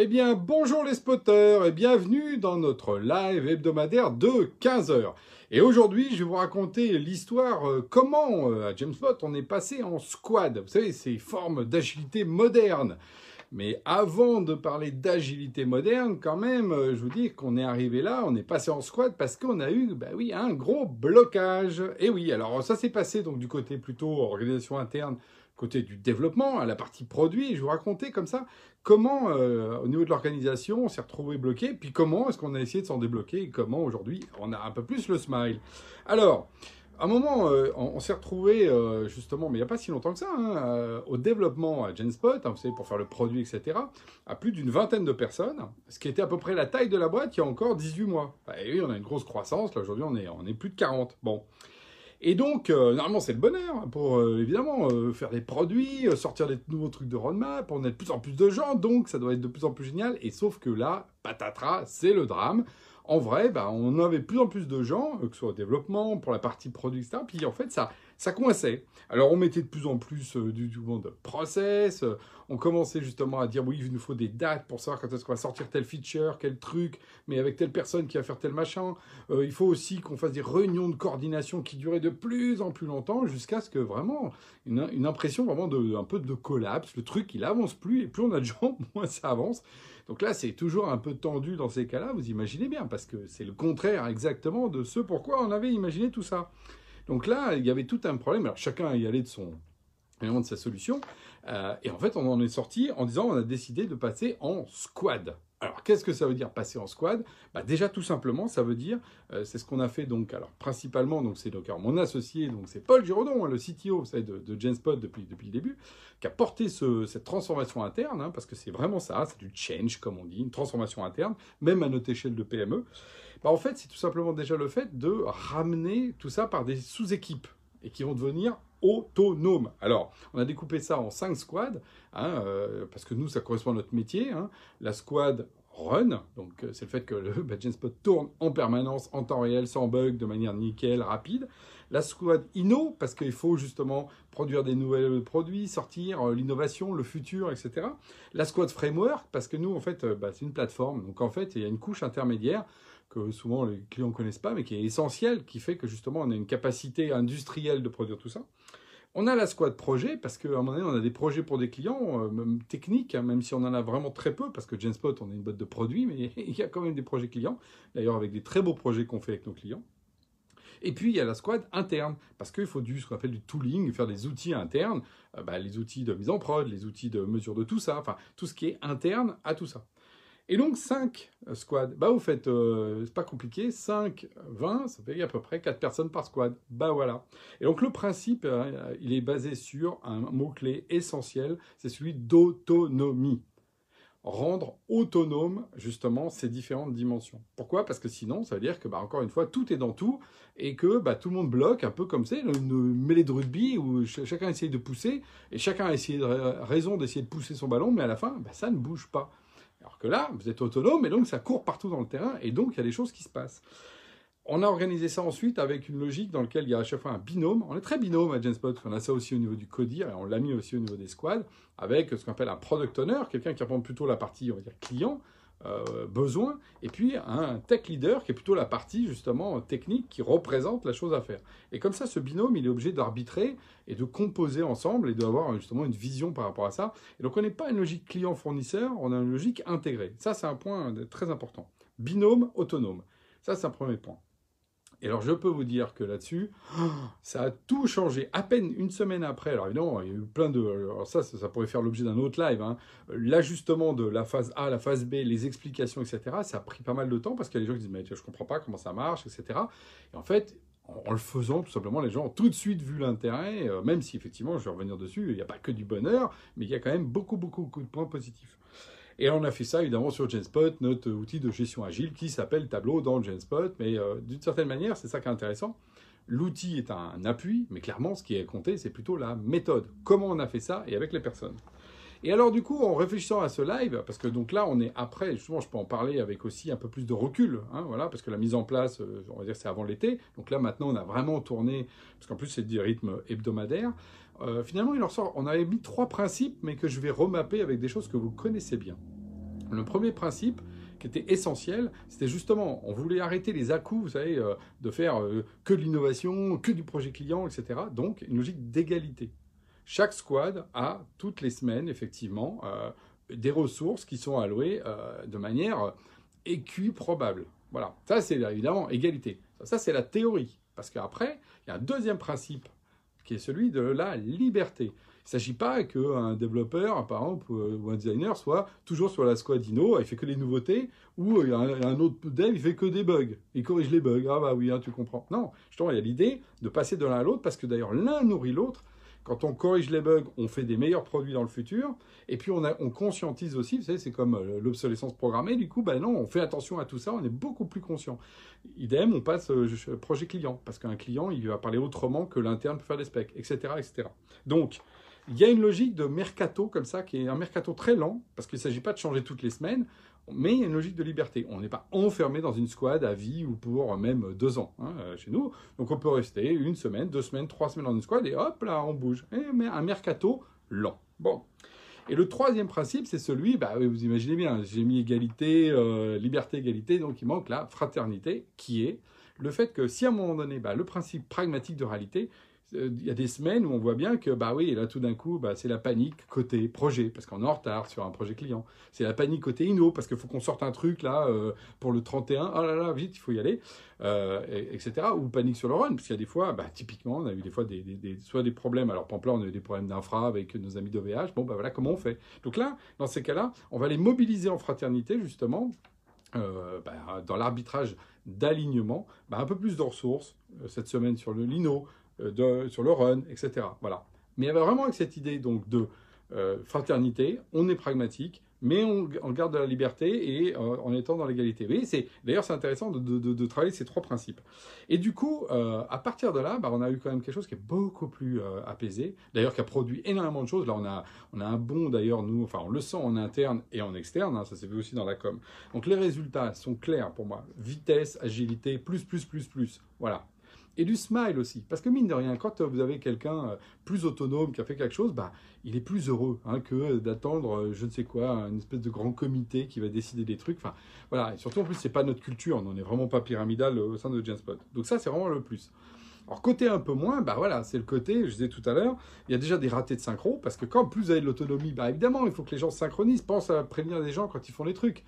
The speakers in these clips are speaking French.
Eh bien, bonjour les spotters et bienvenue dans notre live hebdomadaire de 15h. Et aujourd'hui, je vais vous raconter l'histoire euh, comment euh, à James Bond on est passé en squad. Vous savez, ces formes d'agilité moderne. Mais avant de parler d'agilité moderne, quand même, euh, je vous dis qu'on est arrivé là, on est passé en squad parce qu'on a eu, bah oui, un gros blocage. Et oui, alors ça s'est passé donc du côté plutôt organisation interne côté du développement, à la partie produit. Je vous racontais comme ça comment, euh, au niveau de l'organisation, on s'est retrouvé bloqué, puis comment est-ce qu'on a essayé de s'en débloquer, et comment aujourd'hui on a un peu plus le smile. Alors, à un moment, euh, on, s'est retrouvé euh, justement, mais il n'y a pas si longtemps que ça, hein, au développement à Genspot, hein, vous savez, pour faire le produit, etc., à plus d'une vingtaine de personnes, ce qui était à peu près la taille de la boîte il y a encore 18 mois. et oui, on a une grosse croissance, là aujourd'hui on est, on est plus de 40. Bon. Et donc, euh, normalement, c'est le bonheur pour, euh, évidemment, euh, faire des produits, sortir des nouveaux trucs de roadmap, on a de plus en plus de gens, donc ça doit être de plus en plus génial. Et sauf que là, patatras, c'est le drame. En vrai, bah, on avait de plus en plus de gens, que ce soit au développement, pour la partie produit, etc. Puis en fait, ça, ça coinçait. Alors on mettait de plus en plus euh, du, du monde process, euh, on commençait justement à dire oui, il nous faut des dates pour savoir quand est-ce qu'on va sortir tel feature, quel truc, mais avec telle personne qui va faire tel machin. Euh, il faut aussi qu'on fasse des réunions de coordination qui duraient de plus en plus longtemps jusqu'à ce que vraiment une, impression vraiment de un peu de collapse. Le truc il avance plus et plus on a de gens, moins ça avance. Donc là, c'est toujours un peu tendu dans ces cas-là, vous imaginez bien, parce que c'est le contraire exactement de ce pourquoi on avait imaginé tout ça. Donc là, il y avait tout un problème. Alors chacun y allait de son de sa solution. Euh, et en fait, on en est sorti en disant on a décidé de passer en squad. Alors, qu'est-ce que ça veut dire passer en squad? Bah, Déjà, tout simplement, ça veut dire, euh, c'est ce qu'on a fait donc, alors principalement, donc c'est mon associé, donc c'est Paul Giraudon, hein, le CTO vous de, de Genspot depuis, depuis le début, qui a porté cette transformation interne, hein, parce que c'est vraiment ça, c'est du change, comme on dit, une transformation interne, même à notre échelle de PME. Bah, en fait, c'est tout simplement déjà le fait de ramener tout ça par des sous-équipes et qui vont devenir autonomes. Alors, on a découpé ça en cinq squads, hein, euh, parce que nous, ça correspond à notre métier. Hein. La squad run, donc euh, c'est le fait que le Spot tourne en permanence, en temps réel, sans bug, de manière nickel, rapide. La squad inno, parce qu'il faut justement produire des nouveaux produits, sortir euh, l'innovation, le futur, etc. La squad framework, parce que nous, en fait, bah, c'est une plateforme. Donc, en fait, il y a une couche intermédiaire que souvent les clients ne connaissent pas, mais qui est essentiel, qui fait que justement on a une capacité industrielle de produire tout ça. On a la squad projet, parce qu'à un moment donné, on a des projets pour des clients, euh, même techniques, hein, même si on en a vraiment très peu, parce que Genspot, on est une boîte de produits, mais il y a quand même des projets clients, d'ailleurs avec des très beaux projets qu'on fait avec nos clients. Et puis, il y a la squad interne, parce qu'il faut du, ce qu'on appelle du tooling, faire des outils internes, euh, bah, les outils de mise en prod, les outils de mesure de tout ça, enfin, tout ce qui est interne à tout ça. Et donc 5 euh, squads, bah vous faites, euh, c'est pas compliqué, 5, 20, ça fait à peu près 4 personnes par squad. Bah voilà. Et donc le principe, euh, il est basé sur un mot-clé essentiel, c'est celui d'autonomie. Rendre autonome justement ces différentes dimensions. Pourquoi? Parce que sinon, ça veut dire que, bah, encore une fois, tout est dans tout et que bah, tout le monde bloque, un peu comme c'est une mêlée de rugby où chacun essaye de pousser et chacun a essayé raison d'essayer de pousser son ballon, mais à la fin, bah, ça ne bouge pas. Alors que là, vous êtes autonome et donc ça court partout dans le terrain et donc il y a des choses qui se passent. On a organisé ça ensuite avec une logique dans laquelle il y a à chaque fois un binôme. On est très binôme à Genspot, on a ça aussi au niveau du CODIR et on l'a mis aussi au niveau des squads avec ce qu'on appelle un product owner, quelqu'un qui apprend plutôt la partie, client, euh, besoin, et puis un tech leader qui est plutôt la partie justement technique qui représente la chose à faire. Et comme ça, ce binôme, il est obligé d'arbitrer et de composer ensemble et d'avoir justement une vision par rapport à ça. Et donc on n'est pas une logique client-fournisseur, on a une logique intégrée. Ça, c'est un point très important. Binôme autonome. Ça, c'est un premier point. Et alors, je peux vous dire que là-dessus, ça a tout changé. À peine une semaine après, alors évidemment, il y a eu plein de. Alors, ça, ça, pourrait faire l'objet d'un autre live. Hein. L'ajustement de la phase A, la phase B, les explications, etc., ça a pris pas mal de temps parce qu'il y a des gens qui disent Mais je comprends pas comment ça marche, etc. Et en fait, en le faisant, tout simplement, les gens ont tout de suite vu l'intérêt, euh, même si effectivement, je vais revenir dessus, il n'y a pas que du bonheur, mais il y a quand même beaucoup, beaucoup, beaucoup de points positifs. Et on a fait ça évidemment sur GenSpot, notre outil de gestion agile qui s'appelle Tableau dans GenSpot. Mais euh, d'une certaine manière, c'est ça qui est intéressant. L'outil est un appui, mais clairement, ce qui est compté, c'est plutôt la méthode. Comment on a fait ça et avec les personnes. Et alors du coup, en réfléchissant à ce live, parce que donc là, on est après, justement, je peux en parler avec aussi un peu plus de recul, hein, voilà, parce que la mise en place, euh, on va dire, c'est avant l'été. Donc là, maintenant, on a vraiment tourné, parce qu'en plus, c'est du rythme hebdomadaire. Euh, finalement, il en sort, on avait mis trois principes, mais que je vais remapper avec des choses que vous connaissez bien. Le premier principe, qui était essentiel, c'était justement, on voulait arrêter les à-coups, vous savez, euh, de faire que de l'innovation, que du projet client, etc. Donc, une logique d'égalité. Chaque squad a toutes les semaines, effectivement, euh, des ressources qui sont allouées euh, de manière équiprobable. Voilà, ça c'est évidemment égalité. Ça, c'est la théorie. Parce qu'après, il y a un deuxième principe qui est celui de la liberté. Il ne s'agit pas qu'un développeur, par exemple, ou un designer soit toujours sur la squad Inno, il fait que les nouveautés, ou un, autre dev, il fait que des bugs, il corrige les bugs. Ah bah oui, hein, tu comprends. Non, justement, il y a l'idée de passer de l'un à l'autre, parce que d'ailleurs, l'un nourrit l'autre, quand on corrige les bugs, on fait des meilleurs produits dans le futur. Et puis on, on conscientise aussi, vous savez, c'est comme euh, l'obsolescence programmée. Du coup, ben non, on fait attention à tout ça, on est beaucoup plus conscient. Idem, on passe euh, projet client, parce qu'un client, il va parler autrement que l'interne peut faire des specs, etc., etc. Donc, il y a une logique de mercato comme ça, qui est un mercato très lent, parce qu'il ne s'agit pas de changer toutes les semaines mais il y a une logique de liberté. On n'est pas enfermé dans une squad à vie ou pour même deux ans hein, chez nous. Donc on peut rester une semaine, deux semaines, trois semaines dans une squad et hop là, on bouge. mais un mercato lent. Bon. Et le troisième principe, c'est celui, bah, vous imaginez bien, j'ai mis égalité, euh, liberté, égalité, donc il manque la fraternité, qui est le fait que si à un moment donné, bah, le principe pragmatique de réalité, il y a des semaines où on voit bien que, bah oui, là tout d'un coup, bah, c'est la panique côté projet, parce qu'on est en retard sur un projet client. C'est la panique côté Inno, parce qu'il faut qu'on sorte un truc là euh, pour le 31. Oh là là, vite, il faut y aller, euh, etc. Ou panique sur le run, parce qu'il y a des fois, bah, typiquement, on a eu des fois des, soit des problèmes. Alors, là, on a eu des problèmes d'infra avec nos amis d'OVH. Bon, bah voilà, comment on fait? Donc là, dans ces cas-là, on va les mobiliser en fraternité, justement, bah, dans l'arbitrage d'alignement, bah, un peu plus de ressources, cette semaine sur le Lino, euh, sur le run, etc. Voilà. Mais il y avait vraiment avec cette idée donc de euh, fraternité, on est pragmatique, mais on, garde de la liberté et euh, en étant dans l'égalité. Voyez, d'ailleurs c'est intéressant de, travailler ces trois principes. Et du coup, à partir de là, bah, on a eu quand même quelque chose qui est beaucoup plus apaisé. D'ailleurs, qui a produit énormément de choses. Là, on a, on a un bon d'ailleurs nous, enfin on le sent en interne et en externe. Hein, ça s'est vu aussi dans la com. Donc les résultats sont clairs pour moi. Vitesse, agilité, plus, plus, plus, plus. Voilà et du smile aussi. Parce que mine de rien, quand vous avez quelqu'un euh, plus autonome qui a fait quelque chose, bah, il est plus heureux hein, que d'attendre, euh, je ne sais quoi, une espèce de grand comité qui va décider des trucs. Enfin, voilà. Et surtout, en plus, c'est pas notre culture. On n'est vraiment pas pyramidal euh, au sein de Genspot. Donc ça, c'est vraiment le plus. Alors côté un peu moins, bah voilà, c'est le côté, je disais tout à l'heure, il y a déjà des ratés de synchro, parce que quand plus vous avez de l'autonomie, bah évidemment, il faut que les gens synchronisent, pensent à prévenir les gens quand ils font les trucs.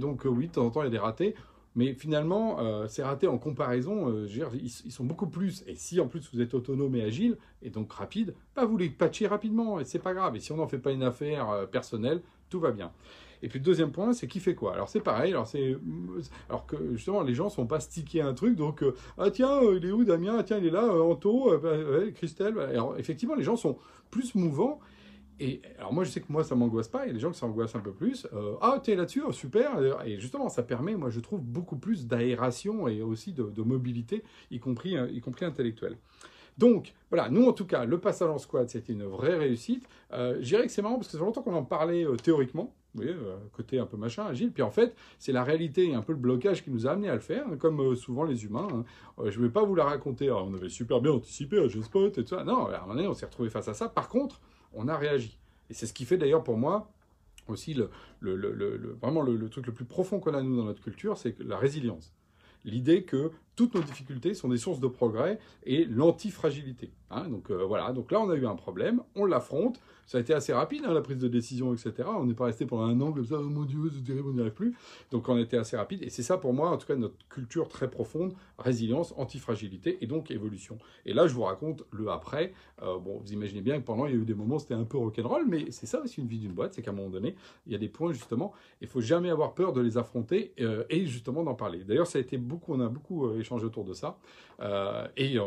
donc oui, de temps en temps, il y a des ratés. Mais finalement, euh, c'est raté en comparaison. Euh, ils, sont beaucoup plus. Et si en plus vous êtes autonome et agile, et donc rapide, bah, vous les patchez rapidement, et c'est pas grave. Et si on n'en fait pas une affaire euh, personnelle, tout va bien. Et puis le deuxième point, c'est qui fait quoi? Alors c'est pareil, alors c'est alors que justement les gens sont pas stickés à un truc, donc ah tiens il est où Damien, ah, tiens il est là, Anto, bah, Christelle. Alors effectivement les gens sont plus mouvants et alors moi je sais que moi ça m'angoisse pas, a des gens qui s'angoissent un peu plus. Euh, ah t'es là-dessus, oh, super. Et justement ça permet, moi je trouve beaucoup plus d'aération et aussi de, mobilité, y compris, euh, y compris intellectuelle. Donc voilà, nous en tout cas, le passage en squad c'était une vraie réussite. Euh, je dirais que c'est marrant parce que ça fait longtemps qu'on en parlait théoriquement, vous voyez, côté un peu machin, agile. Puis en fait, c'est la réalité et un peu le blocage qui nous a amené à le faire, comme souvent les humains. Hein. je ne vais pas vous la raconter, on avait super bien anticipé à G-Spot et tout ça. Non, à un moment donné, on s'est retrouvé face à ça. Par contre, on a réagi. Et c'est ce qui fait d'ailleurs pour moi aussi le, vraiment le, truc le plus profond qu'on a nous dans notre culture, c'est la résilience. L'idée que toutes nos difficultés sont des sources de progrès et l'antifragilité. Hein. donc euh, voilà, donc là on a eu un problème, on l'affronte, ça a été assez rapide, hein, la prise de décision, etc. On n'est pas resté pendant un an comme ça, oh mon Dieu, c'est terrible, on n'y arrive plus. Donc on a été assez rapide. Et c'est ça pour moi, en tout cas, notre culture très profonde, résilience, antifragilité et donc évolution. Et là, je vous raconte le après. Euh, bon, vous imaginez bien que pendant, il y a eu des moments, c'était un peu rock'n'roll, mais c'est ça aussi une vie d'une boîte, c'est qu'à un moment donné, il y a des points, justement, il faut jamais avoir peur de les affronter euh, et justement d'en parler. D'ailleurs, ça a été beaucoup, on a beaucoup euh, autour de ça. et,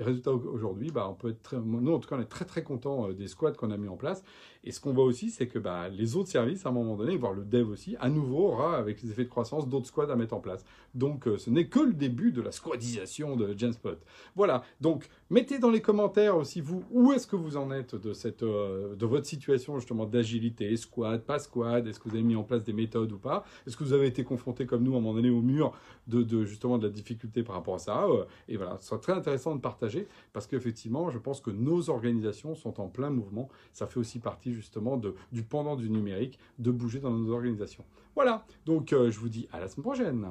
résultat aujourd'hui, bah, on peut être très, nous en tout cas, on est très très content des squads qu'on a mis en place. Et ce qu'on voit aussi, c'est que bah, les autres services, à un moment donné, voire le dev aussi, à nouveau aura, avec les effets de croissance, d'autres squads à mettre en place. Donc, ce n'est que le début de la squadisation de Genspot. Voilà. Donc, mettez dans les commentaires aussi, vous, où est-ce que vous en êtes de, cette, de votre situation, justement, d'agilité, squad, pas squad, est-ce que vous avez mis en place des méthodes ou pas? Est-ce que vous avez été confronté, comme nous, à un moment donné, au mur de, justement de la difficulté par rapport à ça? Et voilà, ce sera très intéressant de partager, parce qu'effectivement, je pense que nos organisations sont en plein mouvement. Ça fait aussi partie justement de, du pendant du numérique, de bouger dans nos organisations. Voilà, donc euh, je vous dis à la semaine prochaine.